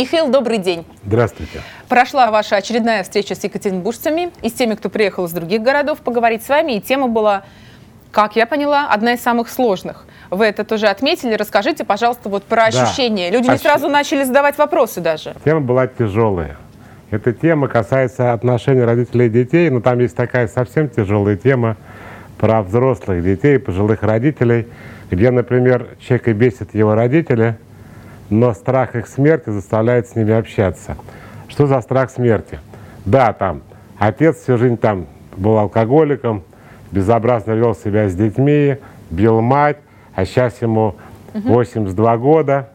Михаил, добрый день. Здравствуйте. Прошла ваша очередная встреча с екатеринбуржцами и с теми, кто приехал из других городов поговорить с вами. И тема была, как я поняла, одна из самых сложных. Вы это тоже отметили. Расскажите, пожалуйста, вот про ощущения. Да. Люди не сразу начали задавать вопросы даже. Тема была тяжелая. Эта тема касается отношений родителей и детей, но там есть такая совсем тяжелая тема про взрослых детей, пожилых родителей, где, например, человека бесит его родители, но страх их смерти заставляет с ними общаться. Что за страх смерти? Да, там, отец всю жизнь там был алкоголиком, безобразно вел себя с детьми, бил мать, а сейчас ему 82 года,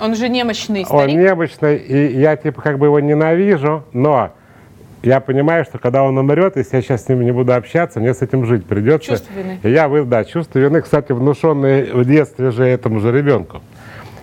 он же немощный старик. Он немощный, и я типа как бы его ненавижу, но я понимаю, что когда он умрет, если я сейчас с ним не буду общаться, мне с этим жить придется. Чувство вины. И я, да, чувство вины, кстати, внушенное в детстве же этому же ребенку.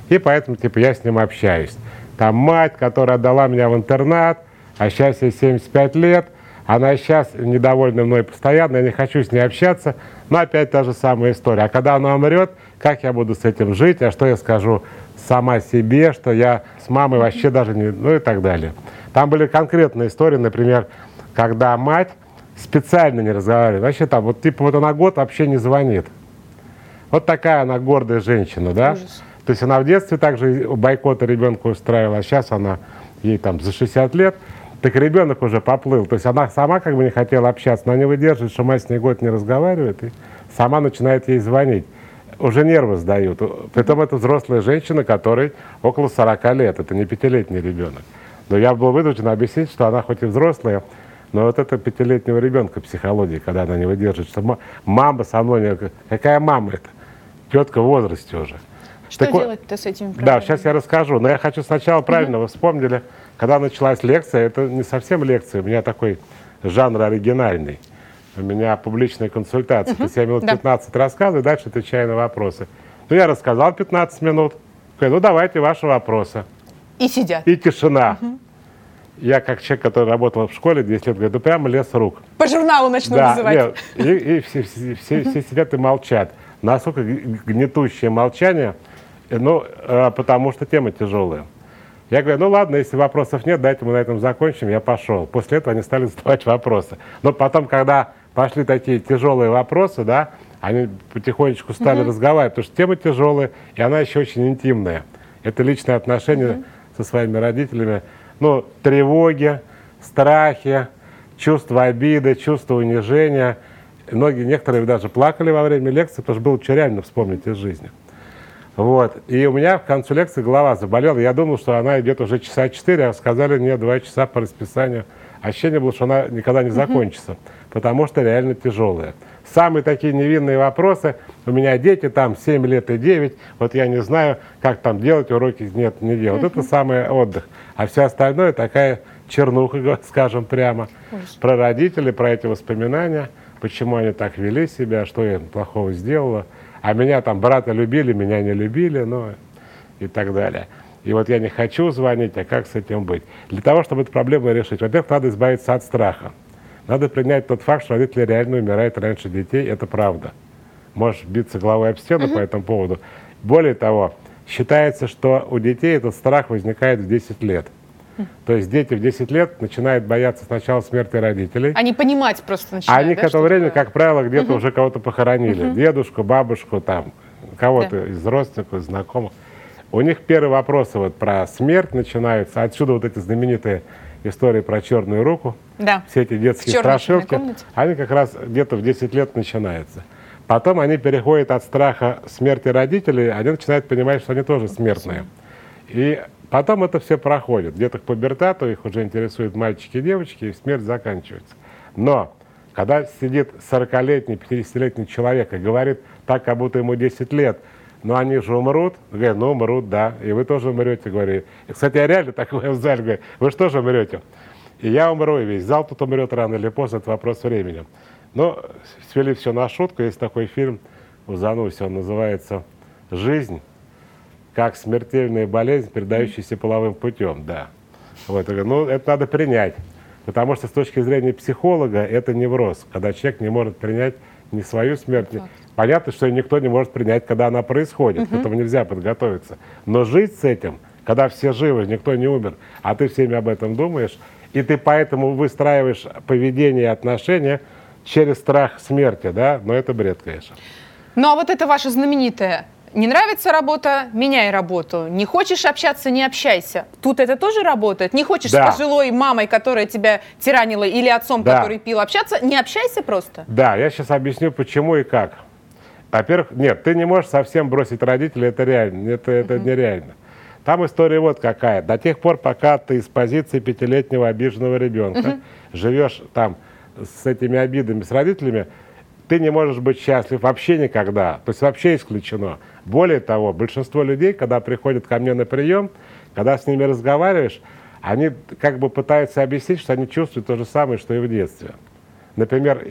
И поэтому, типа, я с ним общаюсь. Там мать, которая отдала меня в интернат, а сейчас ей 75 лет, она сейчас недовольна мной постоянно, я не хочу с ней общаться, но опять та же самая история. А когда она умрет, как я буду с этим жить, а что я скажу сама себе, что я с мамой вообще даже не... Ну и так далее. Там были конкретные истории, например, когда мать специально не разговаривает. Вообще там, вот типа вот она год вообще не звонит. Вот такая она гордая женщина, да? Ужас. То есть она в детстве также бойкота ребенка устраивала, а сейчас она, ей там за 60 лет, так ребенок уже поплыл. То есть она сама как бы не хотела общаться, но не выдерживает, что мать с ней год не разговаривает, и сама начинает ей звонить уже нервы сдают. Притом это взрослая женщина, которой около 40 лет, это не пятилетний ребенок. Но я был вынужден объяснить, что она хоть и взрослая, но вот это пятилетнего ребенка психология, когда она не выдержит, что мама со мной, какая мама это? Тетка в возрасте уже. Что так делать-то с этим проблемами? Да, сейчас я расскажу. Но я хочу сначала, правильно, вы вспомнили, когда началась лекция, это не совсем лекция, у меня такой жанр оригинальный у меня публичная консультация. То есть я минут да. 15 рассказываю, дальше отвечаю на вопросы. Ну, я рассказал 15 минут. Говорю, ну, давайте ваши вопросы. И сидят. И тишина. Угу. Я, как человек, который работал в школе 10 лет, говорю, ну, прямо лес рук. По журналу начну да, называть. Нет, и, и все, все, все, все сидят и молчат. Насколько гнетущее молчание, ну, э, потому что тема тяжелая. Я говорю, ну ладно, если вопросов нет, дайте мы на этом закончим, я пошел. После этого они стали задавать вопросы. Но потом, когда пошли такие тяжелые вопросы, да, они потихонечку стали угу. разговаривать, потому что тема тяжелая, и она еще очень интимная. Это личные отношения угу. со своими родителями. Ну, тревоги, страхи, чувство обиды, чувство унижения. Многие, некоторые даже плакали во время лекции, потому что было что реально вспомнить из жизни. Вот. И у меня в конце лекции голова заболела. Я думал, что она идет уже часа четыре, а сказали мне два часа по расписанию. Ощущение было, что она никогда не закончится. Угу потому что реально тяжелые. Самые такие невинные вопросы. У меня дети там 7 лет и 9. Вот я не знаю, как там делать, уроки нет, не делать. Вот это самый отдых. А все остальное такая чернуха, скажем прямо, про родителей, про эти воспоминания, почему они так вели себя, что я плохого сделала. А меня там брата любили, меня не любили, ну и так далее. И вот я не хочу звонить, а как с этим быть? Для того, чтобы эту проблему решить, во-первых, надо избавиться от страха. Надо принять тот факт, что родители реально умирают раньше детей, это правда. Можешь биться головой об стену угу. по этому поводу. Более того, считается, что у детей этот страх возникает в 10 лет. То есть дети в 10 лет начинают бояться сначала смерти родителей. Они понимать просто начинают. Они да, к этому времени, как правило, где-то угу. уже кого-то похоронили. Угу. Дедушку, бабушку, там, кого-то да. из родственников, знакомых. У них первые вопросы вот про смерть начинаются. Отсюда вот эти знаменитые истории про черную руку, да. все эти детские страшилки, они как раз где-то в 10 лет начинаются. Потом они переходят от страха смерти родителей, они начинают понимать, что они тоже смертные. И потом это все проходит. Где-то к пубертату их уже интересуют мальчики и девочки, и смерть заканчивается. Но когда сидит 40-летний, 50-летний человек и говорит так, как будто ему 10 лет – но они же умрут. Говорят, ну умрут, да, и вы тоже умрете, говорю. И, кстати, я реально такой в зале говорю, вы же тоже умрете. И я умру, и весь зал тут умрет рано или поздно, это вопрос времени. Но свели все на шутку, есть такой фильм у Зануси, он называется «Жизнь как смертельная болезнь, передающаяся половым путем», да. Вот, ну, это надо принять, потому что с точки зрения психолога это невроз, когда человек не может принять ни свою смерть, ни, Понятно, что никто не может принять, когда она происходит, угу. к этому нельзя подготовиться. Но жить с этим когда все живы, никто не умер, а ты всеми об этом думаешь, и ты поэтому выстраиваешь поведение и отношения через страх смерти, да, но это бред, конечно. Ну а вот это ваше знаменитое не нравится работа, меняй работу. Не хочешь общаться, не общайся. Тут это тоже работает. Не хочешь да. с пожилой мамой, которая тебя тиранила, или отцом, да. который пил, общаться, не общайся просто. Да, я сейчас объясню, почему и как. Во-первых, нет, ты не можешь совсем бросить родителей, это реально, это, это uh-huh. нереально. Там история вот какая. До тех пор, пока ты из позиции пятилетнего обиженного ребенка uh-huh. живешь там с этими обидами, с родителями, ты не можешь быть счастлив вообще никогда. То есть вообще исключено. Более того, большинство людей, когда приходят ко мне на прием, когда с ними разговариваешь, они как бы пытаются объяснить, что они чувствуют то же самое, что и в детстве. Например,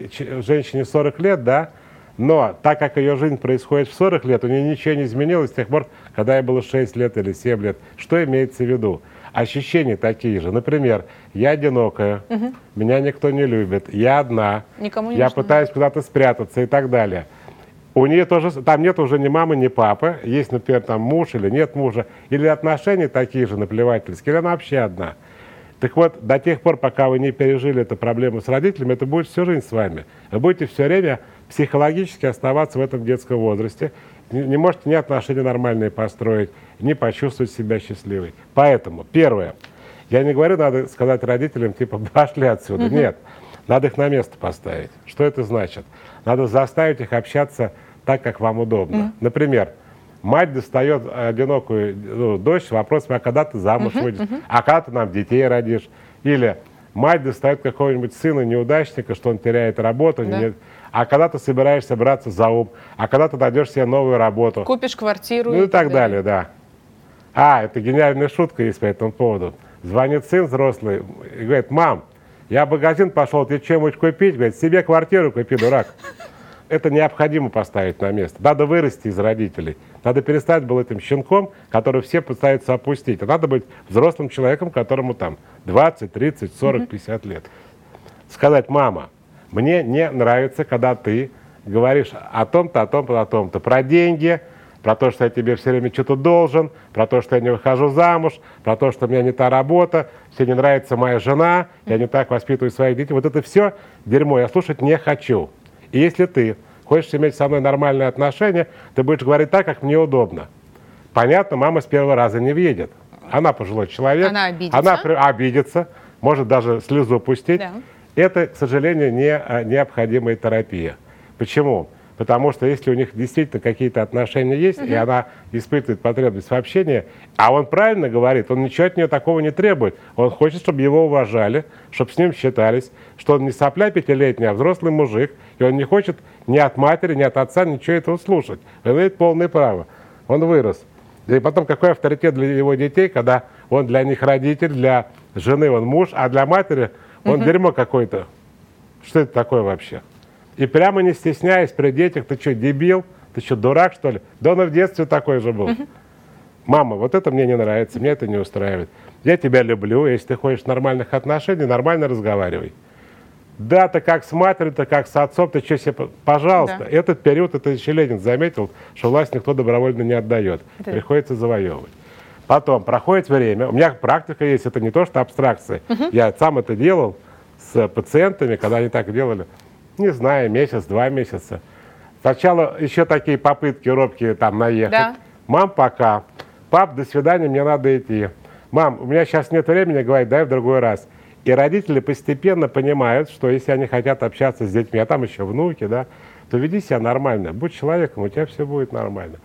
женщине 40 лет, да, но так как ее жизнь происходит в 40 лет, у нее ничего не изменилось с тех пор, когда ей было 6 лет или 7 лет. Что имеется в виду? ощущения такие же. Например, я одинокая, угу. меня никто не любит, я одна, Никому не я нужно. пытаюсь куда-то спрятаться и так далее. У нее тоже, там нет уже ни мамы, ни папы, есть, например, там муж или нет мужа, или отношения такие же наплевательские, или она вообще одна. Так вот, до тех пор, пока вы не пережили эту проблему с родителями, это будет всю жизнь с вами. Вы будете все время психологически оставаться в этом детском возрасте, не, не можете ни отношения нормальные построить, не почувствовать себя счастливой. Поэтому, первое, я не говорю, надо сказать родителям, типа, пошли отсюда. Угу. Нет, надо их на место поставить. Что это значит? Надо заставить их общаться так, как вам удобно. Угу. Например, мать достает одинокую ну, дочь с вопросом, а когда ты замуж uh выйдешь, uh а когда ты нам детей родишь. Или мать достает какого-нибудь сына неудачника, что он теряет работу, да. не, а когда ты собираешься браться за ум, а когда ты найдешь себе новую работу. Купишь квартиру. Ну и, и так далее, да. А, это гениальная шутка есть по этому поводу. Звонит сын взрослый и говорит, мам, я в магазин пошел, ты что-нибудь купить? Говорит, себе квартиру купи, дурак. Это необходимо поставить на место. Надо вырасти из родителей. Надо перестать был этим щенком, который все пытаются опустить. А надо быть взрослым человеком, которому там 20, 30, 40, 50 лет. Сказать, мама, мне не нравится, когда ты говоришь о том-то, о том-то, о том-то, про деньги, про то, что я тебе все время что-то должен, про то, что я не выхожу замуж, про то, что у меня не та работа, тебе не нравится моя жена, я не так воспитываю своих детей. Вот это все дерьмо я слушать не хочу. И если ты хочешь иметь со мной нормальные отношения, ты будешь говорить так, как мне удобно. Понятно, мама с первого раза не въедет. Она пожилой человек. Она обидится. Она обидится, может даже слезу пустить. Да. Это, к сожалению, не а, необходимая терапия. Почему? Потому что если у них действительно какие-то отношения есть, угу. и она испытывает потребность в общении, а он правильно говорит, он ничего от нее такого не требует. Он хочет, чтобы его уважали, чтобы с ним считались, что он не сопля пятилетний, а взрослый мужик, и он не хочет ни от матери, ни от отца ничего этого слушать. Он имеет полное право. Он вырос. И потом, какой авторитет для его детей, когда он для них родитель, для жены он муж, а для матери он угу. дерьмо какое-то. Что это такое вообще? И прямо не стесняясь при детях, ты что, дебил? Ты что, дурак, что ли? Да он и в детстве такой же был. Угу. Мама, вот это мне не нравится, мне это не устраивает. Я тебя люблю, если ты хочешь нормальных отношений, нормально разговаривай. Да, ты как с матерью, ты как с отцом, ты что себе, пожалуйста. Да. Этот период, это еще Ленин заметил, что власть никто добровольно не отдает. Да. Приходится завоевывать. Потом проходит время, у меня практика есть, это не то, что абстракция. Угу. Я сам это делал с пациентами, когда они так делали, не знаю, месяц, два месяца. Сначала еще такие попытки робкие там наехать. Да. Мам, пока. Пап, до свидания, мне надо идти. Мам, у меня сейчас нет времени, говорит, дай в другой раз. И родители постепенно понимают, что если они хотят общаться с детьми, а там еще внуки, да, то веди себя нормально, будь человеком, у тебя все будет нормально.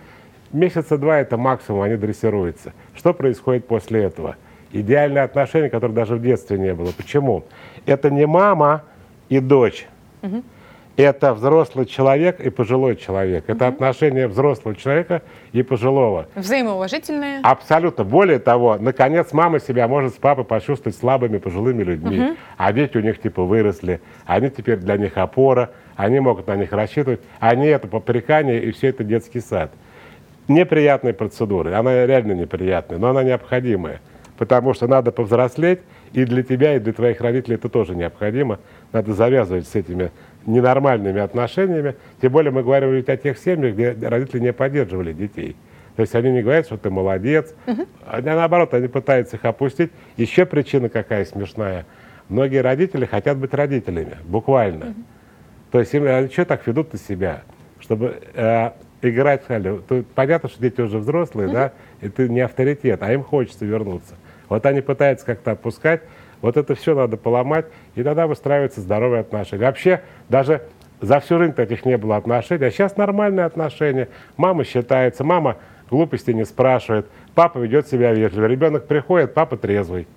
Месяца два это максимум, они дрессируются. Что происходит после этого? Идеальные отношения, которых даже в детстве не было. Почему? Это не мама и дочь. Угу. Это взрослый человек и пожилой человек. Это угу. отношения взрослого человека и пожилого. Взаимоуважительные. Абсолютно. Более того, наконец мама себя может с папой почувствовать слабыми пожилыми людьми. Угу. А дети у них типа выросли. Они теперь для них опора. Они могут на них рассчитывать. Они это попрекание и все это детский сад неприятной процедуры. Она реально неприятная, но она необходимая. Потому что надо повзрослеть, и для тебя, и для твоих родителей это тоже необходимо. Надо завязывать с этими ненормальными отношениями. Тем более мы говорим ведь о тех семьях, где родители не поддерживали детей. То есть они не говорят, что ты молодец, угу. они наоборот, они пытаются их опустить. Еще причина какая смешная. Многие родители хотят быть родителями, буквально. Угу. То есть им, они что так ведут на себя? Чтобы э, играть, то, понятно, что дети уже взрослые, угу. да, и ты не авторитет, а им хочется вернуться. Вот они пытаются как-то отпускать, вот это все надо поломать, и тогда выстраиваются здоровые отношения. Вообще, даже за всю жизнь таких не было отношений, а сейчас нормальные отношения. Мама считается, мама глупости не спрашивает, папа ведет себя вежливо, ребенок приходит, папа трезвый.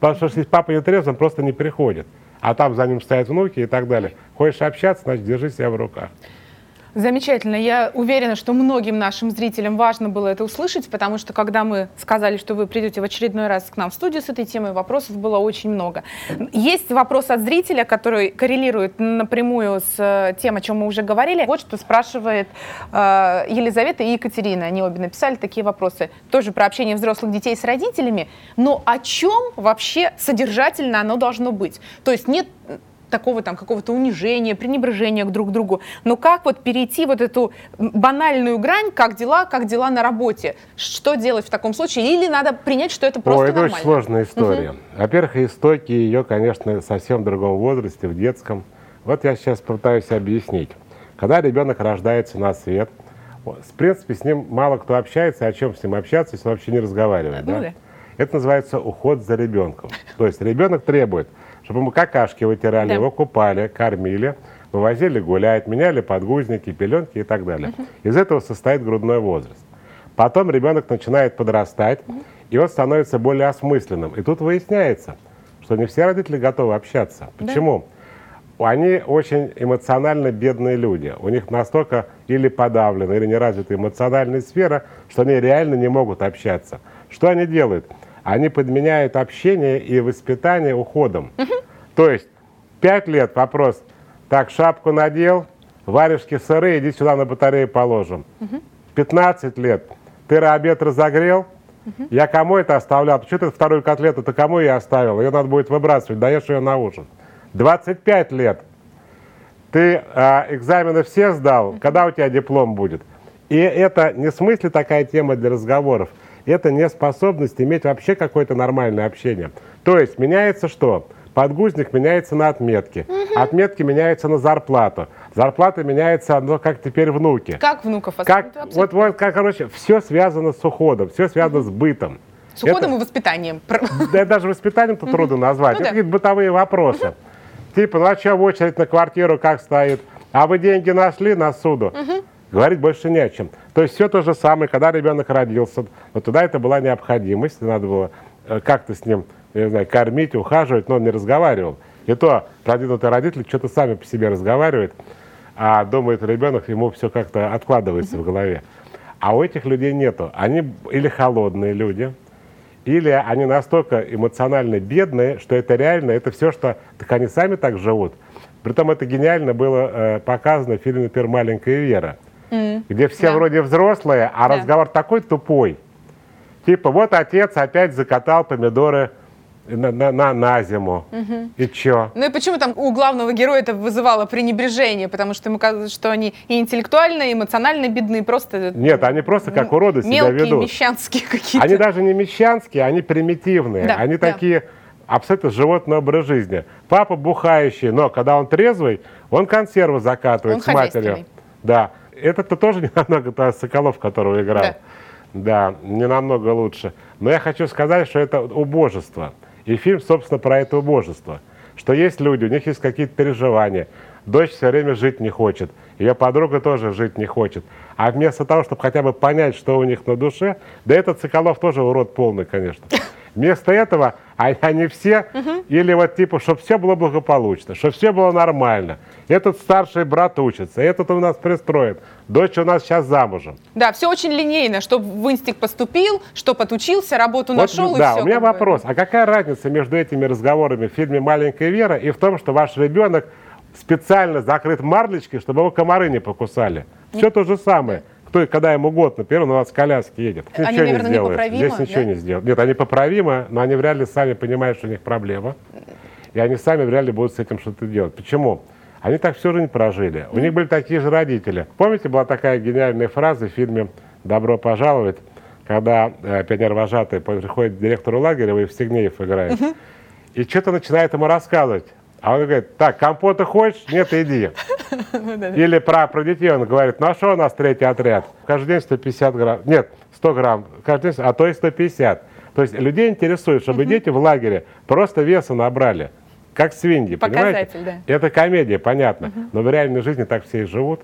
Потому что если папа не трезвый, он просто не приходит. А там за ним стоят внуки и так далее. Хочешь общаться, значит, держи себя в руках. Замечательно. Я уверена, что многим нашим зрителям важно было это услышать, потому что когда мы сказали, что вы придете в очередной раз к нам в студию с этой темой, вопросов было очень много. Есть вопрос от зрителя, который коррелирует напрямую с э, тем, о чем мы уже говорили. Вот что спрашивает э, Елизавета и Екатерина. Они обе написали такие вопросы. Тоже про общение взрослых детей с родителями. Но о чем вообще содержательно оно должно быть? То есть нет такого там какого-то унижения, пренебрежения к друг другу. Но как вот перейти вот эту банальную грань, как дела, как дела на работе? Что делать в таком случае? Или надо принять, что это просто О, это нормально? очень сложная история. Угу. Во-первых, истоки ее, конечно, совсем в другом возрасте, в детском. Вот я сейчас пытаюсь объяснить. Когда ребенок рождается на свет, в принципе, с ним мало кто общается, о чем с ним общаться, если он вообще не разговаривает. Ну, да? Это называется уход за ребенком. То есть ребенок требует – чтобы мы какашки вытирали, да. его купали, кормили, вывозили гулять, меняли подгузники, пеленки и так далее. Угу. Из этого состоит грудной возраст. Потом ребенок начинает подрастать, угу. и он становится более осмысленным. И тут выясняется, что не все родители готовы общаться. Почему? Да. Они очень эмоционально бедные люди. У них настолько или подавлена, или не развита эмоциональная сфера, что они реально не могут общаться. Что они делают? Они подменяют общение и воспитание уходом. Угу. То есть пять лет вопрос, так, шапку надел, варежки сырые, иди сюда на батарею положим. Угу. 15 лет, ты обед разогрел, угу. я кому это оставлял? Что ты вторую котлету-то кому я оставил? Ее надо будет выбрасывать, даешь ее на ужин. 25 лет, ты а, экзамены все сдал, угу. когда у тебя диплом будет? И это не в смысле такая тема для разговоров – это неспособность иметь вообще какое-то нормальное общение. То есть меняется что? Подгузник меняется на отметки. Угу. Отметки меняются на зарплату. Зарплата меняется, ну, как теперь внуки. Как внуков? Как, вот, вот, как, короче, все связано с уходом, все связано угу. с бытом. С уходом это, и воспитанием. Да даже воспитанием-то угу. трудно назвать. Ну, это какие-то бытовые вопросы. Типа, ну а что в очередь на квартиру как стоит? А вы деньги нашли на суду? Угу. Говорить больше не о чем. То есть все то же самое, когда ребенок родился, но тогда это была необходимость, надо было э, как-то с ним, я не знаю, кормить, ухаживать, но он не разговаривал. И то продвинутые родители что-то сами по себе разговаривают, а думает ребенок, ему все как-то откладывается в голове. А у этих людей нету. Они или холодные люди, или они настолько эмоционально бедные, что это реально, это все, что... Так они сами так живут. Притом это гениально было э, показано в фильме, например, «Маленькая Вера» mm. где все да. вроде взрослые, а да. разговор такой тупой. Типа, вот отец опять закатал помидоры на, на, на, на зиму. Угу. И чё? Ну и почему там у главного героя это вызывало пренебрежение? Потому что ему казалось, что они и интеллектуально, и эмоционально бедные, просто... Нет, они просто как уроды себя ведут. Мелкие, мещанские какие-то. Они даже не мещанские, они примитивные. Да, они да. такие абсолютно животный образ жизни. Папа бухающий, но когда он трезвый, он консервы закатывает он с матерью. Да. Это-то тоже не намного то Соколов, которого играл. Да. да, не намного лучше. Но я хочу сказать, что это убожество. И фильм, собственно, про это убожество. Что есть люди, у них есть какие-то переживания. Дочь все время жить не хочет. Ее подруга тоже жить не хочет. А вместо того, чтобы хотя бы понять, что у них на душе, да этот Соколов тоже урод полный, конечно. Вместо этого они все, угу. или вот типа, чтобы все было благополучно, чтобы все было нормально. Этот старший брат учится, этот у нас пристроит, дочь у нас сейчас замужем. Да, все очень линейно, чтобы в инстинкт поступил, чтобы отучился, работу вот, нашел да, и все. у меня вопрос, бы. а какая разница между этими разговорами в фильме «Маленькая Вера» и в том, что ваш ребенок специально закрыт марлечкой, чтобы его комары не покусали? Все то же самое кто, когда ему год, например, он у вас в коляске едет. Они, ничего наверное, не непоправимы, Здесь ничего да? не сделают. Нет, они поправимы, но они вряд ли сами понимают, что у них проблема. И они сами вряд ли будут с этим что-то делать. Почему? Они так всю жизнь прожили. У них были такие же родители. Помните, была такая гениальная фраза в фильме добро пожаловать, когда э, пионер-вожатый приходит к директору лагеря, и в Стегнеев играет, угу. и что-то начинает ему рассказывать. А он говорит, так, компота хочешь? Нет, иди. Или про, про детей он говорит, ну что у нас третий отряд? Каждый день 150 грамм. Нет, 100 грамм. Каждый день, а то и 150. То есть людей интересует, чтобы дети в лагере просто веса набрали. Как свиньи, понимаете? Да. Это комедия, понятно. Но в реальной жизни так все и живут.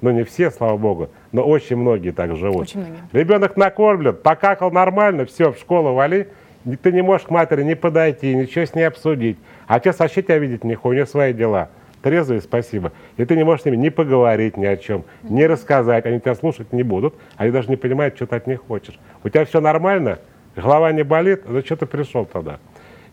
Ну, не все, слава богу, но очень многие так живут. Очень многие. Ребенок накормлен, покакал нормально, все, в школу вали. Ты не можешь к матери не подойти, ничего с ней обсудить. Отец вообще тебя видеть не у него свои дела. Трезвые, спасибо. И ты не можешь с ними ни поговорить ни о чем, ни рассказать. Они тебя слушать не будут, они даже не понимают, что ты от них хочешь. У тебя все нормально, голова не болит, что ты пришел тогда?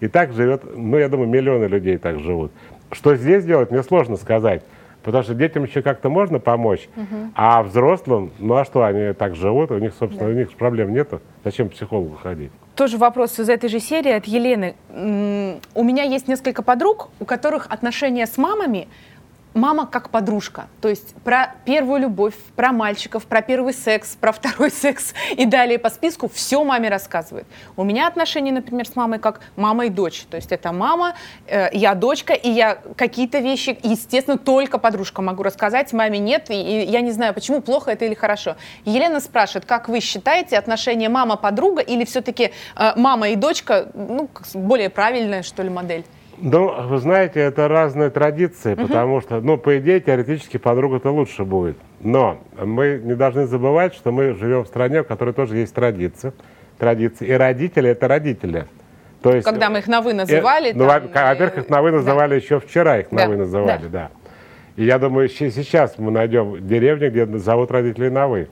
И так живет, ну, я думаю, миллионы людей так живут. Что здесь делать, мне сложно сказать. Потому что детям еще как-то можно помочь, угу. а взрослым, ну а что, они так живут, у них, собственно, да. у них проблем нету. Зачем к психологу ходить? Тоже вопрос из этой же серии от Елены. У меня есть несколько подруг, у которых отношения с мамами мама как подружка. То есть про первую любовь, про мальчиков, про первый секс, про второй секс и далее по списку все маме рассказывает. У меня отношения, например, с мамой как мама и дочь. То есть это мама, э, я дочка, и я какие-то вещи, естественно, только подружка могу рассказать, маме нет, и, и я не знаю, почему, плохо это или хорошо. Елена спрашивает, как вы считаете отношения мама-подруга или все-таки э, мама и дочка, ну, более правильная, что ли, модель? Ну, вы знаете, это разные традиции, угу. потому что, ну, по идее, теоретически подруга-то лучше будет. Но мы не должны забывать, что мы живем в стране, в которой тоже есть традиции. традиции. И родители – это родители. То есть, Когда мы их на «вы» называли. И, ну, во-первых, их на «вы» называли да. еще вчера, их на да. «вы» называли, да. да. И я думаю, сейчас мы найдем деревню, где зовут родителей на «вы».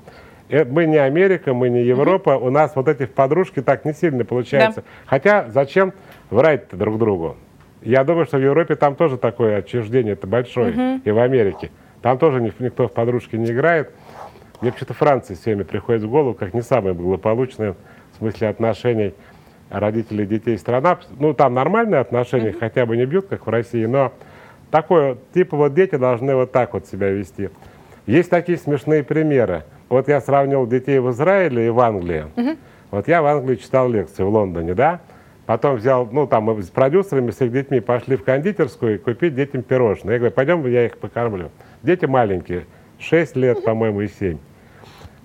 Э, мы не Америка, мы не Европа, угу. у нас вот эти подружки так не сильно получается. Да. Хотя зачем врать друг другу? Я думаю, что в Европе там тоже такое отчуждение это большое, угу. и в Америке. Там тоже никто в подружки не играет. Мне почему-то Франция все время приходит в голову, как не самая благополучная в смысле отношений родителей, детей, страна. Ну, там нормальные отношения, mm хотя бы не бьют, как в России, но такое, типа вот дети должны вот так вот себя вести. Есть такие смешные примеры. Вот я сравнил детей в Израиле и в Англии. mm Вот я в Англии читал лекции в Лондоне, да? Потом взял, ну там с продюсерами, с их детьми пошли в кондитерскую и купить детям пирожные. Я говорю, пойдем, я их покормлю. Дети маленькие, 6 лет, по-моему, и 7.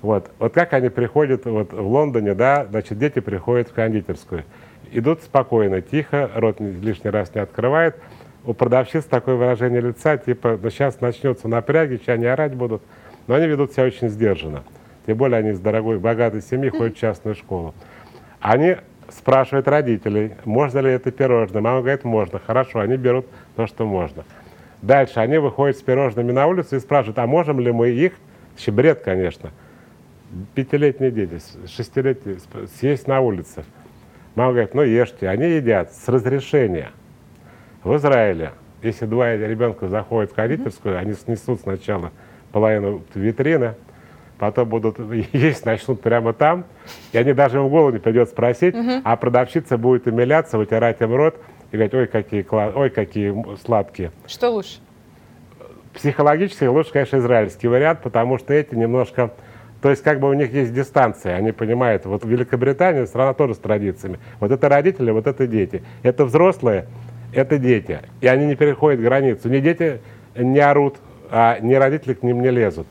Вот. вот как они приходят вот в Лондоне, да, значит, дети приходят в кондитерскую. Идут спокойно, тихо, рот лишний раз не открывает. У продавщиц такое выражение лица, типа, ну сейчас начнется напряги, сейчас они орать будут. Но они ведут себя очень сдержанно. Тем более они из дорогой, богатой семьи ходят в частную школу. Они спрашивает родителей, можно ли это пирожное. Мама говорит, можно. Хорошо, они берут то, что можно. Дальше они выходят с пирожными на улицу и спрашивают, а можем ли мы их, щебред, конечно, пятилетние дети, шестилетние, съесть на улице. Мама говорит, ну ешьте. Они едят с разрешения. В Израиле, если два ребенка заходят в кондитерскую, они снесут сначала половину витрины, потом будут есть, начнут прямо там, и они даже им в голову не придет спросить, угу. а продавщица будет умиляться, вытирать им рот и говорить, ой, какие, ой, какие сладкие. Что лучше? Психологически лучше, конечно, израильский вариант, потому что эти немножко... То есть как бы у них есть дистанция, они понимают, вот Великобритания страна тоже с традициями. Вот это родители, вот это дети. Это взрослые, это дети. И они не переходят границу. Ни дети не орут, а ни родители к ним не лезут.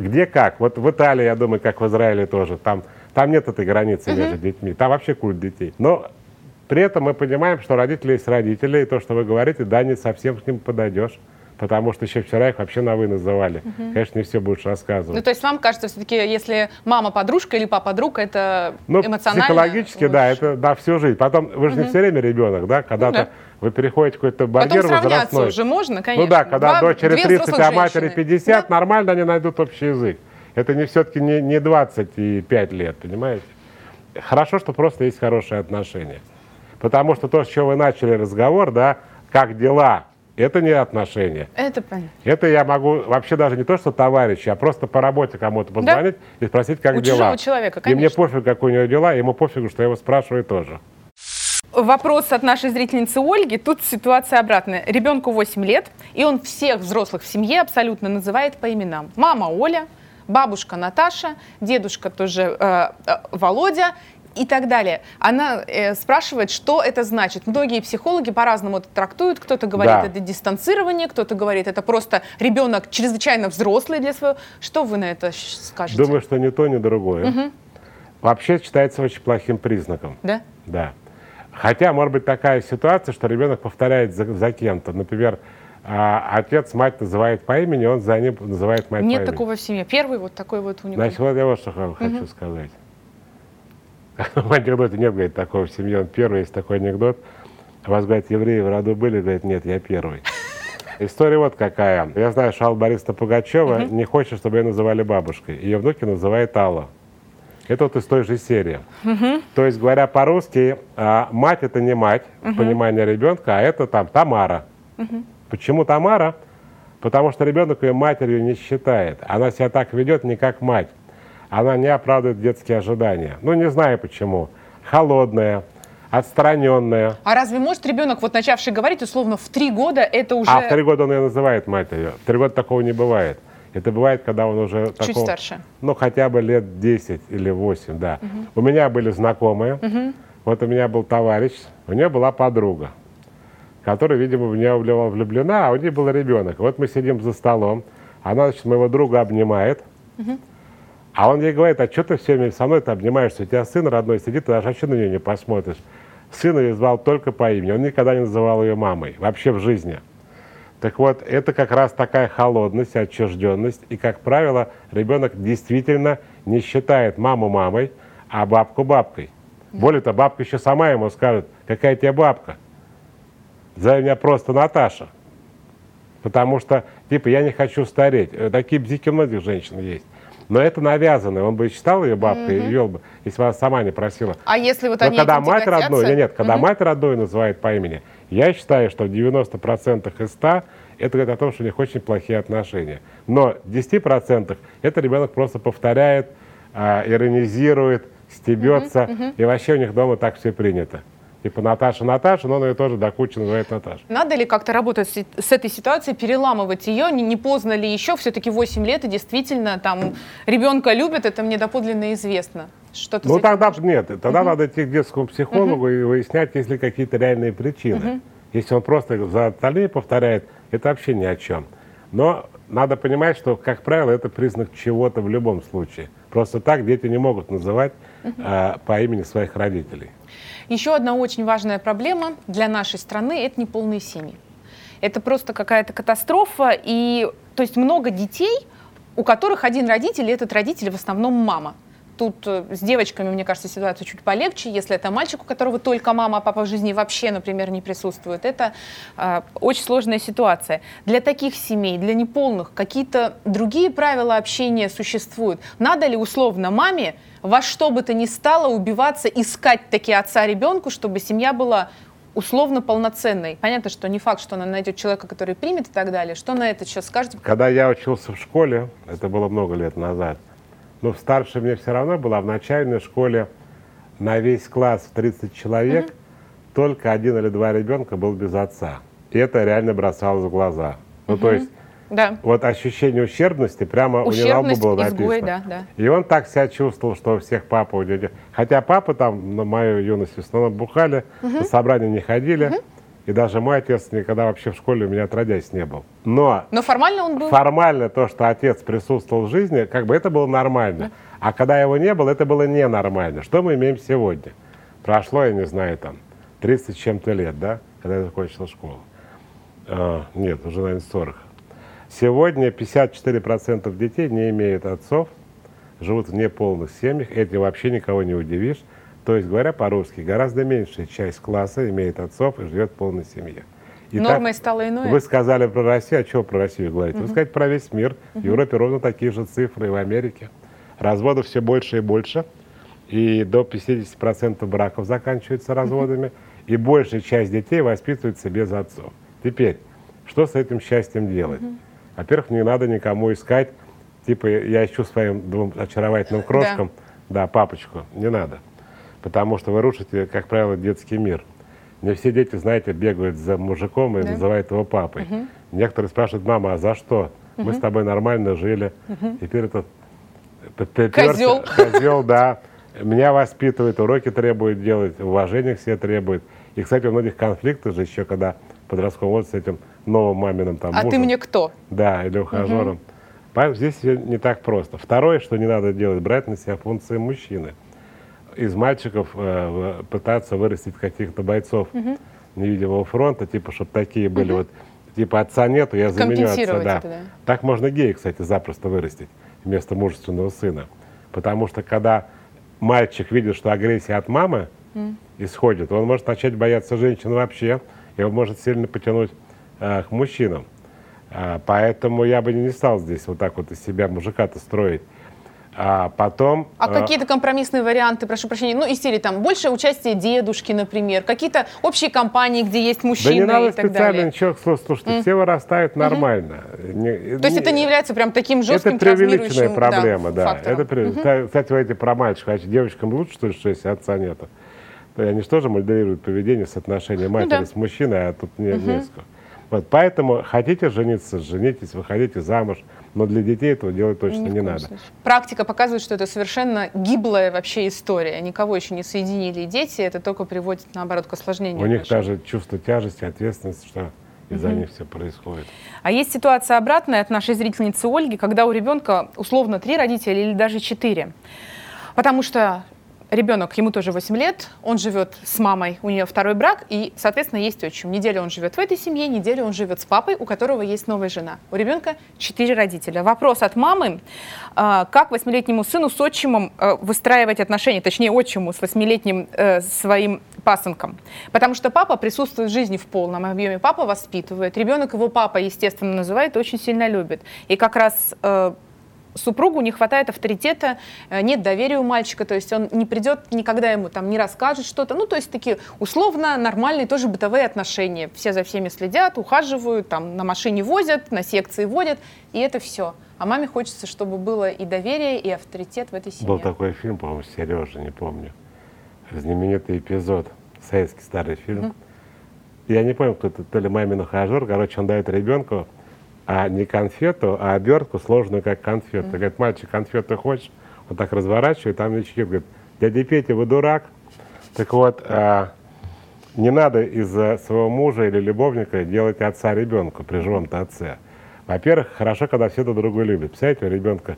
Где как? Вот в Италии, я думаю, как в Израиле тоже. Там, там нет этой границы между детьми. Там вообще культ детей. Но при этом мы понимаем, что родители есть родители, и то, что вы говорите, да, не совсем к ним подойдешь. Потому что еще вчера их вообще на «вы» называли. Угу. Конечно, не все будешь рассказывать. Ну, то есть вам кажется, все-таки, если мама подружка или папа друг, это ну, эмоционально? психологически, лучше. да, это да, всю жизнь. Потом, вы же угу. не все время ребенок, да, когда-то ну, да. вы переходите какой-то барьер Потом возрастной. уже можно, конечно. Ну да, когда Два, дочери 30, а матери 50, да. нормально они найдут общий язык. Это не все-таки не, не 25 лет, понимаете? Хорошо, что просто есть хорошие отношения. Потому что то, с чего вы начали разговор, да, как дела, это не отношения. Это понятно. Это я могу вообще даже не то, что товарищ, а просто по работе кому-то позвонить да? и спросить, как У дела. человека, конечно. И мне пофиг, как у него дела, ему пофигу, что я его спрашиваю тоже. Вопрос от нашей зрительницы Ольги. Тут ситуация обратная. Ребенку 8 лет, и он всех взрослых в семье абсолютно называет по именам. Мама Оля, бабушка Наташа, дедушка тоже э, э, Володя и так далее. Она э, спрашивает, что это значит. Многие психологи по-разному это трактуют. Кто-то говорит, Да. это дистанцирование, кто-то говорит, это просто ребенок чрезвычайно взрослый для своего. Что вы на это скажете? Думаю, что ни то, ни другое. Вообще считается очень плохим признаком. Да? Да. Хотя, может быть, такая ситуация, что ребенок повторяет за, за кем-то. Например, а, отец мать называет по имени, он за ним называет мать по Нет имени. такого в семье. Первый вот такой вот уникальный. Значит, вот я вот что хочу сказать. В анекдоте нет, говорит, такого в семье. Он первый, есть такой анекдот. У вас, говорит, евреи в роду были? Говорит, нет, я первый. История вот какая. Я знаю, что Алла Борисовна Пугачева не хочет, чтобы ее называли бабушкой. Ее внуки называют Алла. Это вот из той же серии. То есть, говоря по-русски, а, мать это не мать, в понимании ребенка, а это там Тамара. Почему Тамара? Потому что ребенок ее матерью не считает. Она себя так ведет не как мать. Она не оправдывает детские ожидания. Ну, не знаю почему. Холодная, отстраненная. А разве может ребенок, вот начавший говорить, условно, в три года это уже А в три года он ее называет матерью. В три года такого не бывает. Это бывает, когда он уже чуть такого- старше? Ну, хотя бы лет 10 или 8, да. У меня были знакомые. Вот у меня был товарищ, у нее была подруга, которая, видимо, в нее была влюблена, а у нее был ребенок. Вот мы сидим за столом, она, значит, моего друга обнимает, а он ей говорит, а что ты все время со мной-то обнимаешься? У тебя сын родной сидит, ты даже вообще на нее не посмотришь. Сын ее звал только по имени, он никогда не называл ее мамой, вообще в жизни. Так вот, это как раз такая холодность, отчужденность. И, как правило, ребенок действительно не считает маму мамой, а бабку бабкой. Более того, бабка еще сама ему скажет, какая тебе бабка. Зови меня просто Наташа. Потому что, типа, я не хочу стареть. Э, Такие бзики многих женщин есть. Но это навязано. Он бы считал ее бабкой и вел бы, если бы она сама не просила. А если вот Но они когда мать тяготятся? родную, нет, нет, когда мать родную называет по имени, я считаю, что в 90% из 100 это говорит о том, что у них очень плохие отношения. Но в 10% это ребенок просто повторяет, а, иронизирует, стебется, и вообще у них дома так все принято. Типа Наташа, Наташа, но он ее тоже до кучи называет Наташа. Надо ли как-то работать с, с этой ситуацией, переламывать ее? Не, не поздно ли еще? Все-таки 8 лет, и действительно там ребенка любят, это мне доподлинно известно. Что-то Ну тогда нет, тогда надо идти к детскому психологу и выяснять, есть ли какие-то реальные причины. Если он просто за остальные повторяет, это вообще ни о чем. Но надо понимать, что, как правило, это признак чего-то в любом случае. Просто так дети не могут называть а, по имени своих родителей. Еще одна очень важная проблема для нашей страны – это неполные семьи. Это просто какая-то катастрофа. И, то есть много детей, у которых один родитель, и этот родитель в основном мама. Тут э, с девочками, мне кажется, ситуация чуть полегче. Если это мальчик, у которого только мама, а папа в жизни вообще, например, не присутствует, это э, очень сложная ситуация. Для таких семей, для неполных, какие-то другие правила общения существуют. Надо ли условно маме во что бы то ни стало убиваться, искать таки отца ребенку, чтобы семья была условно полноценной. Понятно, что не факт, что она найдет человека, который примет и так далее. Что на это сейчас скажете? Когда я учился в школе, это было много лет назад, но в старшей мне все равно было, а в начальной школе на весь класс в 30 человек только один или два ребенка был без отца. И это реально бросалось в глаза. Ну, то есть Да. вот ощущение ущербности прямо у него Ущербность, было изгой, написано. да, да. И он так себя чувствовал, что у всех папа у дяди. Хотя папа там на мою юность в основном бухали, на собрания не ходили. И даже мой отец никогда вообще в школе у меня отродясь не был. Но Но формально он был... формально то, что отец присутствовал в жизни, как бы это было нормально. А когда его не было, это было ненормально. Что мы имеем сегодня? Прошло, я не знаю, там, 30 с чем-то лет, да, когда я закончил школу. А, нет, уже, наверное, 40. Сегодня 54% детей не имеют отцов, живут в неполных семьях. Этим вообще никого не удивишь. То есть, говоря по-русски, гораздо меньшая часть класса имеет отцов и живет в полной семье. И так- Нормой стало иное. вы сказали про Россию, а чего про Россию говорите? Вы сказали про весь мир. В Европе ровно такие же цифры, и в Америке. Разводов все больше и больше. И до 50% браков заканчиваются разводами. И большая часть детей воспитывается без отцов. Теперь, что с этим счастьем делать? Во-первых, не надо никому искать, типа я ищу своим двум очаровательным крошкам, да, папочку, не надо. Потому что вы рушите, как правило, детский мир. Не все дети, знаете, бегают за мужиком и Да. называют его папой. Некоторые спрашивают, мама, а за что? Мы с тобой нормально жили. Теперь этот Козел. Козел, да. Меня воспитывает, уроки требует делать, уважение к себе требует. И, кстати, у многих конфликтов же еще, когда подростковый возраст с этим новым маминым там А мужем, ты мне кто? Да, или ухажером. Поэтому здесь не так просто. Второе, что не надо делать, брать на себя функции мужчины. Из мальчиков э, пытаться вырастить каких-то бойцов невидимого фронта, типа, чтобы такие были вот, типа, отца нету, я заменю отца. Да. это, да. Так можно гея, кстати, запросто вырастить вместо мужественного сына. Потому что когда мальчик видит, что агрессия от мамы исходит, он может начать бояться женщин вообще, и он может сильно потянуть э, к мужчинам. А, поэтому я бы не стал здесь вот так вот из себя мужика-то строить. А потом... А э, какие-то компромиссные варианты, прошу прощения, ну, из серии там больше участия дедушки, например, какие-то общие компании, где есть Да мужчины не надо и так специально далее. ничего, слушай, слушайте, все вырастают нормально. Не- То есть это не является прям таким жестким Это преувеличенная проблема, да. фактором. Это, пре- Ста- Кстати, вы эти про мальчиков, а девочкам лучше, что ли, что если отца нету? Они же тоже моделируют поведение, соотношение матери Ну да. с мужчиной, а тут не, не с кем. Вот, поэтому хотите жениться, женитесь, выходите замуж, но для детей этого делать точно не надо. случае. Практика показывает, что это совершенно гиблая вообще история. Никого еще не соединили дети, это только приводит, наоборот, к осложнению. У них отношений. даже чувство тяжести, ответственности, что из-за них все происходит. А есть ситуация обратная от нашей зрительницы Ольги, когда у ребенка условно три родителя или даже четыре. Потому что ребенок, ему тоже 8 лет, он живет с мамой, у нее второй брак, и, соответственно, есть отчим. Неделю он живет в этой семье, неделю он живет с папой, у которого есть новая жена. У ребенка четыре родителя. Вопрос от мамы, а, как восьмилетнему сыну с отчимом э, выстраивать отношения, точнее, отчиму с восьмилетним э, своим пасынком. Потому что папа присутствует в жизни в полном объеме, папа воспитывает, ребенок его папа, естественно, называет, очень сильно любит. И как раз э, супругу не хватает авторитета, э, нет доверия у мальчика, то есть он не придет, никогда ему там не расскажет что-то. Ну, то есть такие условно нормальные тоже бытовые отношения. Все за всеми следят, ухаживают, там на машине возят, на секции водят, и это все. А маме хочется, чтобы было и доверие, и авторитет в этой семье. Был такой фильм, по-моему, Сережа, не помню. Знаменитый эпизод, советский старый фильм. Я не помню, кто это, то ли мамин ухажер. Короче, он дает ребенку а не конфету, а обертку, сложную как конфету. Говорит, мальчик, конфету хочешь? Он так разворачивает, там лечит, говорит, дядя Петя, вы дурак? Так вот, а, не надо из-за своего мужа или любовника делать отца ребенку при живом-то отце. Во-первых, хорошо, когда все друг друга любят. Представляете, ребенка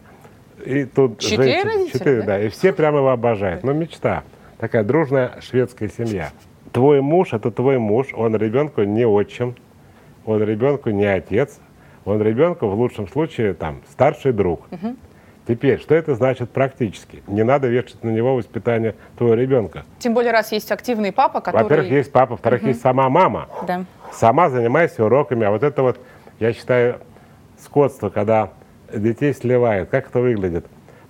и тут Четыре женщин- родителя, четыре, да? да, и все прямо его обожают. Ну, мечта. Такая дружная шведская семья. Твой муж – это твой муж, он ребенку не отчим, он ребенку не отец, он ребенку в лучшем случае там старший друг. Теперь, что это значит практически? Не надо вешать на него воспитание твоего ребенка. Тем более, раз есть активный папа, который... Во-первых, есть папа, во-вторых, есть сама мама. Да. Сама занимайся уроками. А вот это вот, я считаю, скотство, когда детей сливают. Как это выглядит?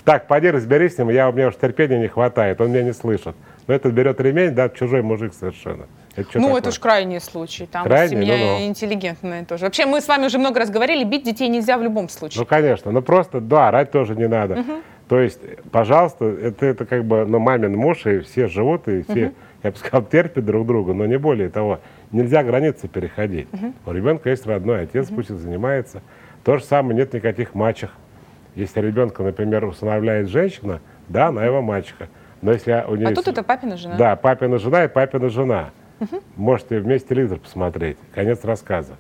Так, пойди разберись с ним, я, у меня уж терпения не хватает, он меня не слышит. Но этот берет ремень, да, чужой мужик совершенно. Это ну, такое? это уж крайний случай. Там Крайний, семья ну-ну. интеллигентная тоже. Вообще, мы с вами уже много раз говорили, бить детей нельзя в любом случае. Ну, конечно, ну просто, да, орать тоже не надо. То есть, пожалуйста, это, это как бы, ну, мамин муж, и все живут, и все, я бы сказал, терпят друг друга, но не более того. Нельзя границы переходить. У ребенка есть родной отец, пусть и занимается. То же самое, нет никаких мачех. Если ребенка, например, усыновляет женщина, да, она его мачеха. Но если у нее... а есть- тут это папина жена. Да, папина жена и папина жена. Можете вместе телевизор посмотреть. Конец рассказа.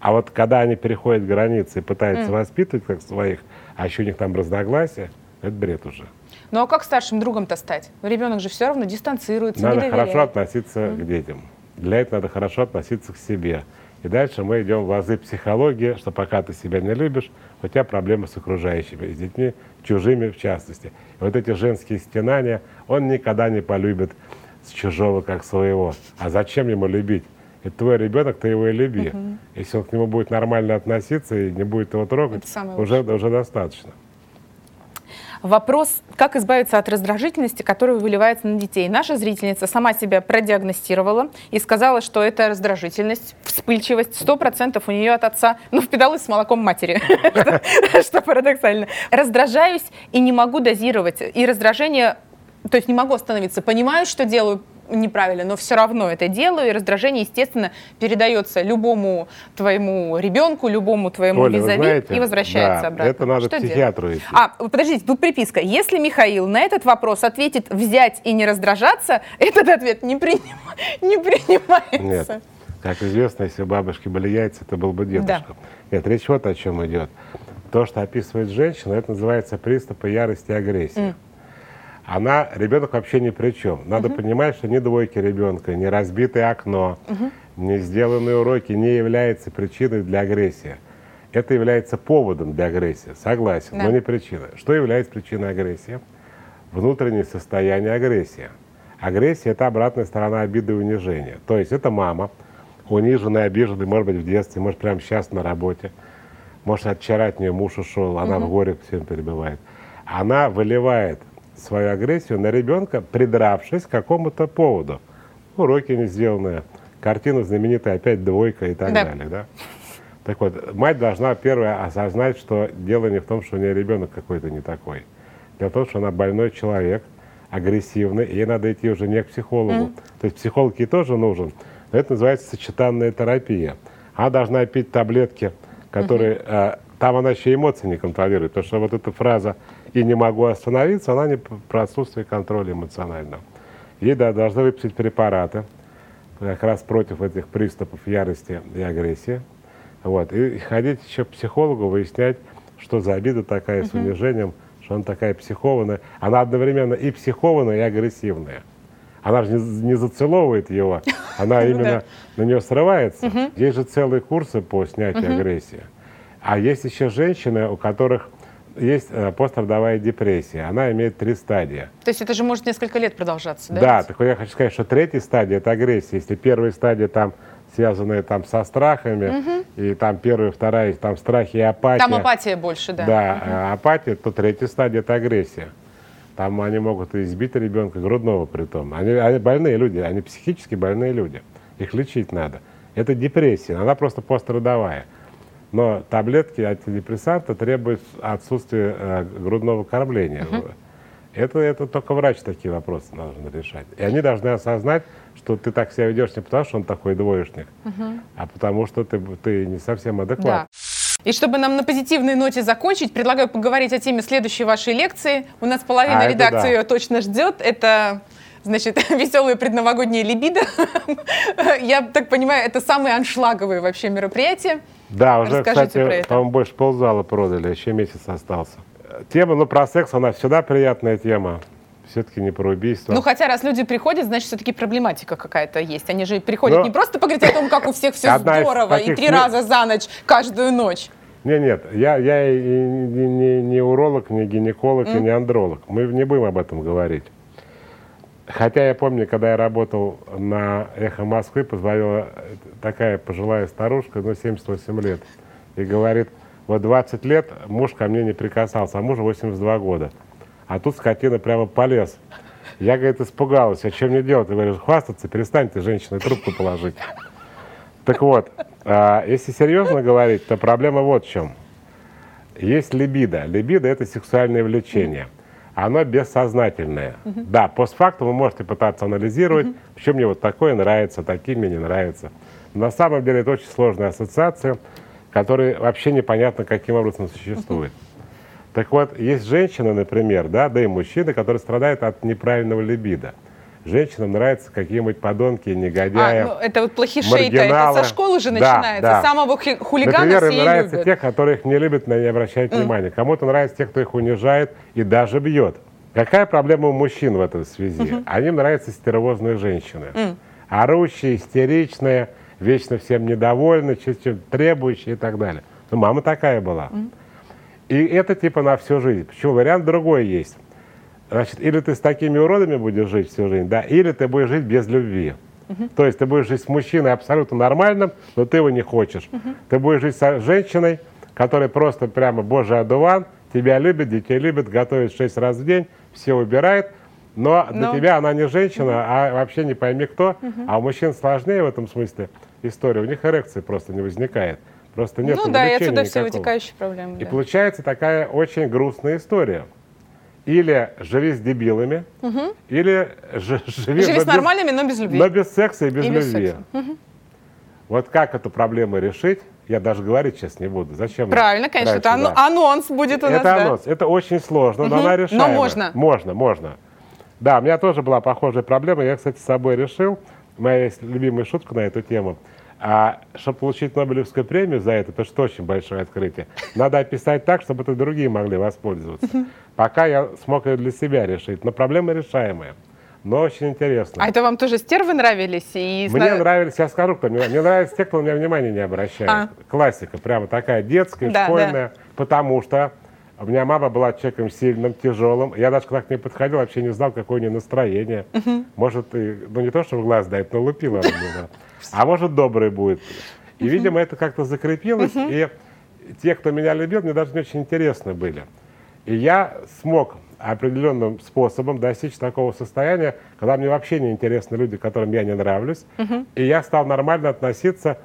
А вот когда они переходят границы и пытаются воспитывать как своих, а еще у них там разногласия, это бред уже. Ну а как старшим другом-то стать? Ребенок же все равно дистанцируется, Надо не доверяет. хорошо относиться к детям. Для этого надо хорошо относиться к себе. И дальше мы идем в азы психологии, что пока ты себя не любишь, у тебя проблемы с окружающими, с детьми, чужими в частности. И вот эти женские стенания, он никогда не полюбит с чужого как своего. А зачем ему любить? Это твой ребенок, ты его и люби. Если он к нему будет нормально относиться и не будет его трогать, уже, уже достаточно. Вопрос, как избавиться от раздражительности, которая выливается на детей. Наша зрительница сама себя продиагностировала и сказала, что это раздражительность, вспыльчивость, 100% у нее от отца, ну, впиталась с молоком матери, что парадоксально. Раздражаюсь и не могу дозировать. И раздражение, то есть не могу остановиться. Понимаю, что делаю, неправильно, но все равно это делаю, и раздражение, естественно, передается любому твоему ребенку, любому твоему Оля, визави знаете, и возвращается да, обратно. Это надо Что делать? психиатру идти. А, подождите, тут приписка. Если Михаил на этот вопрос ответит «взять и не раздражаться», этот ответ не, приним- не принимается. Нет. Как известно, если бабушки были яйца, это был бы дедушка. Нет, речь вот о чем идет. То, что описывает женщина, это называется приступы ярости и агрессии. Она, ребенок вообще ни при чем. Надо понимать, что ни двойки ребенка, ни разбитое окно, ни сделанные уроки не являются причиной для агрессии. Это является поводом для агрессии, согласен, Да. но не причиной. Что является причиной агрессии? Внутреннее состояние агрессии. Агрессия – это обратная сторона обиды и унижения. То есть это мама, униженная, обиженная, может быть, в детстве, может, прямо сейчас на работе. Может, от вчера от нее муж ушел, она в горе всем перебивает. Она выливает свою агрессию на ребенка, придравшись к какому-то поводу. Уроки не сделанные, картина знаменитая, опять двойка и так Да. далее. Да? Так вот, мать должна первое осознать, что дело не в том, что у нее ребенок какой-то не такой. Дело в том, что она больной человек, агрессивный, и ей надо идти уже не к психологу. То есть психолог ей тоже нужен. Но это называется сочетанная терапия. Она должна пить таблетки, которые... э, там она еще эмоции не контролирует. Потому что вот эта фраза «и не могу остановиться», она не про отсутствие контроля эмоционального. Ей да, должны выписать препараты как раз против этих приступов ярости и агрессии. Вот. И ходить еще к психологу, выяснять, что за обида такая с унижением, что она такая психованная. Она одновременно и психованная, и агрессивная. Она же не, не зацеловывает его, она именно на нее срывается. Есть же целые курсы по снятию агрессии. А есть еще женщины, у которых есть э, пострадовая депрессия. Она имеет три стадии. То есть это же может несколько лет продолжаться, да? Да, так вот я хочу сказать, что третья стадия это агрессия. Если первая стадия там связанная там со страхами, и там первая, вторая, там страхи и апатия. Там апатия больше, да. Да, э, апатия, то третья стадия это агрессия. Там они могут избить ребенка, грудного при том. Они, они больные люди, они психически больные люди. Их лечить надо. Это депрессия, она просто пострадовая. Но таблетки антидепрессанта требуют отсутствия э, грудного кормления. Это, это только врач такие вопросы должен решать. И они должны осознать, что ты так себя ведешь не потому, что он такой двоечник, а потому что ты, ты не совсем адекватный. Да. И чтобы нам на позитивной ноте закончить, предлагаю поговорить о теме следующей вашей лекции. У нас половина А, редакции да. ее точно ждет. Это Значит, веселые предновогодние либидо. Я так понимаю, это самые аншлаговые вообще мероприятия. Да, уже, Расскажите кстати, по-моему, больше ползала продали, еще месяц остался. Тема, ну, про секс, она всегда приятная тема. Все-таки не про убийство. Ну, хотя раз люди приходят, значит, все-таки проблематика какая-то есть. Они же приходят Но- не просто поговорить о том, как у всех все здорово, и три раза за ночь, каждую ночь. Не, нет, я, я и не, не- не уролог, не гинеколог и не андролог. Мы не будем об этом говорить. Хотя я помню, когда я работал на «Эхо Москвы», позвонила такая пожилая старушка, ну, 78 лет, и говорит, вот 20 лет муж ко мне не прикасался, а мужу 82 года. А тут скотина прямо полез. Я, говорит, испугалась, а что мне делать? Я говорю, хвастаться, перестаньте, женщина, трубку положить. Так вот, а, если серьезно говорить, то проблема вот в чем. Есть либидо. Либидо – это сексуальное влечение. Оно бессознательное. Да, постфактум вы можете пытаться анализировать, почему мне вот такое нравится, таким мне не нравится. На самом деле это очень сложная ассоциация, которая вообще непонятно, каким образом существует. Так вот, есть женщины, например, да, да и мужчины, которые страдают от неправильного либидо. Женщинам нравятся какие-нибудь подонки, негодяи. А, ну, это вот плохишей-то, это со школы же Да, начинается. да. Самого хулигана Например, им нравятся любят. те, которые их не любят, но не обращают внимания. Кому-то нравятся те, кто их унижает и даже бьет. Какая проблема у мужчин в этой связи? Они им нравятся стервозные женщины. Орущие, истеричные, вечно всем недовольны, чем требующие и так далее. Ну, мама такая была. И это типа на всю жизнь. Почему? Вариант другой есть. Значит, или ты с такими уродами будешь жить всю жизнь, да, или ты будешь жить без любви. То есть ты будешь жить с мужчиной абсолютно нормальным, но ты его не хочешь. Ты будешь жить с женщиной, которая просто прямо божий одуван, тебя любит, детей любит, готовит 6 раз в день, все убирает, но для Но- тебя она не женщина, а вообще не пойми кто. А у мужчин сложнее в этом смысле история. У них эрекции просто не возникает. Просто нет Ну да, и отсюда все никакого. вытекающие проблемы. И да. получается такая очень грустная история. или живи с дебилами, угу. или ж, живи, живи с нормальными, но без любви. Но без секса и без и любви. Без угу. Вот как эту проблему решить, я даже говорить сейчас не буду. Зачем? Правильно, конечно. Это да. анонс будет у нас. Это анонс. Да? Это очень сложно, угу. но она решаема. Но можно. Можно, можно. Да, у меня тоже была похожая проблема. Я, кстати, с собой решил. Моя есть любимая шутка на эту тему. А чтобы получить Нобелевскую премию за это, это что очень большое открытие. Надо описать так, чтобы это другие могли воспользоваться. Пока я смог ее для себя решить. Но проблема решаемая. Но очень интересно. А это вам тоже стервы нравились? И... Мне нравились, я скажу, кто мне, мне нравятся те, кто на меня внимания не обращает. А. Классика, прямо такая детская, да, школьная. Да. Потому что у меня мама была человеком сильным, тяжелым. Я даже когда к ней подходил, вообще не знал, какое у нее настроение. Угу. Может, ну не то, что в глаз дает, но лупила меня. А может, добрый будет. И, угу. видимо, это как-то закрепилось. Угу. И те, кто меня любил, мне даже не очень интересны были. И я смог определенным способом достичь такого состояния, когда мне вообще не интересны люди, которым я не нравлюсь. Угу. И я стал нормально относиться к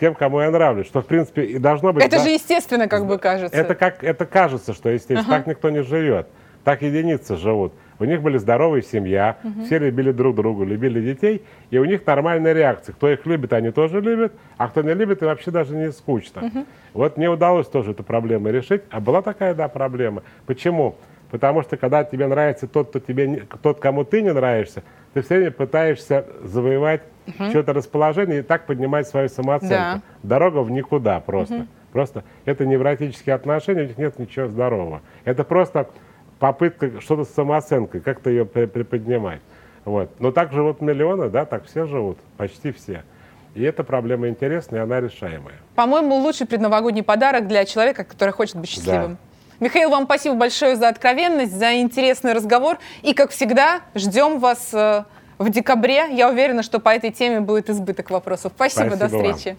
тем, кому я нравлюсь, что в принципе и должно быть. Это да, же естественно, как бы кажется. Это как это кажется, что естественно, ага. так никто не живет, так единицы живут. У них были здоровая семья, угу. все любили друг друга, любили детей, и у них нормальная реакция. Кто их любит, они тоже любят, а кто не любит, и вообще даже не скучно. Угу. Вот мне удалось тоже эту проблему решить, а была такая, да, проблема. Почему? Потому что когда тебе нравится тот, кто тебе, тот, кому ты не нравишься, ты все время пытаешься завоевать угу. что-то расположение и так поднимать свою самооценку. Да. Дорога в никуда просто. Угу. Просто это невротические отношения, у них нет ничего здорового. Это просто попытка что-то с самооценкой, как-то ее приподнимать. Вот. Но так живут миллионы, да, так все живут, почти все. И эта проблема интересная, и она решаемая. По-моему, лучший предновогодний подарок для человека, который хочет быть счастливым. Да. Михаил, вам спасибо большое за откровенность, за интересный разговор. И, как всегда, ждем вас э, в декабре. Я уверена, что по этой теме будет избыток вопросов. Спасибо, спасибо до встречи. Вам.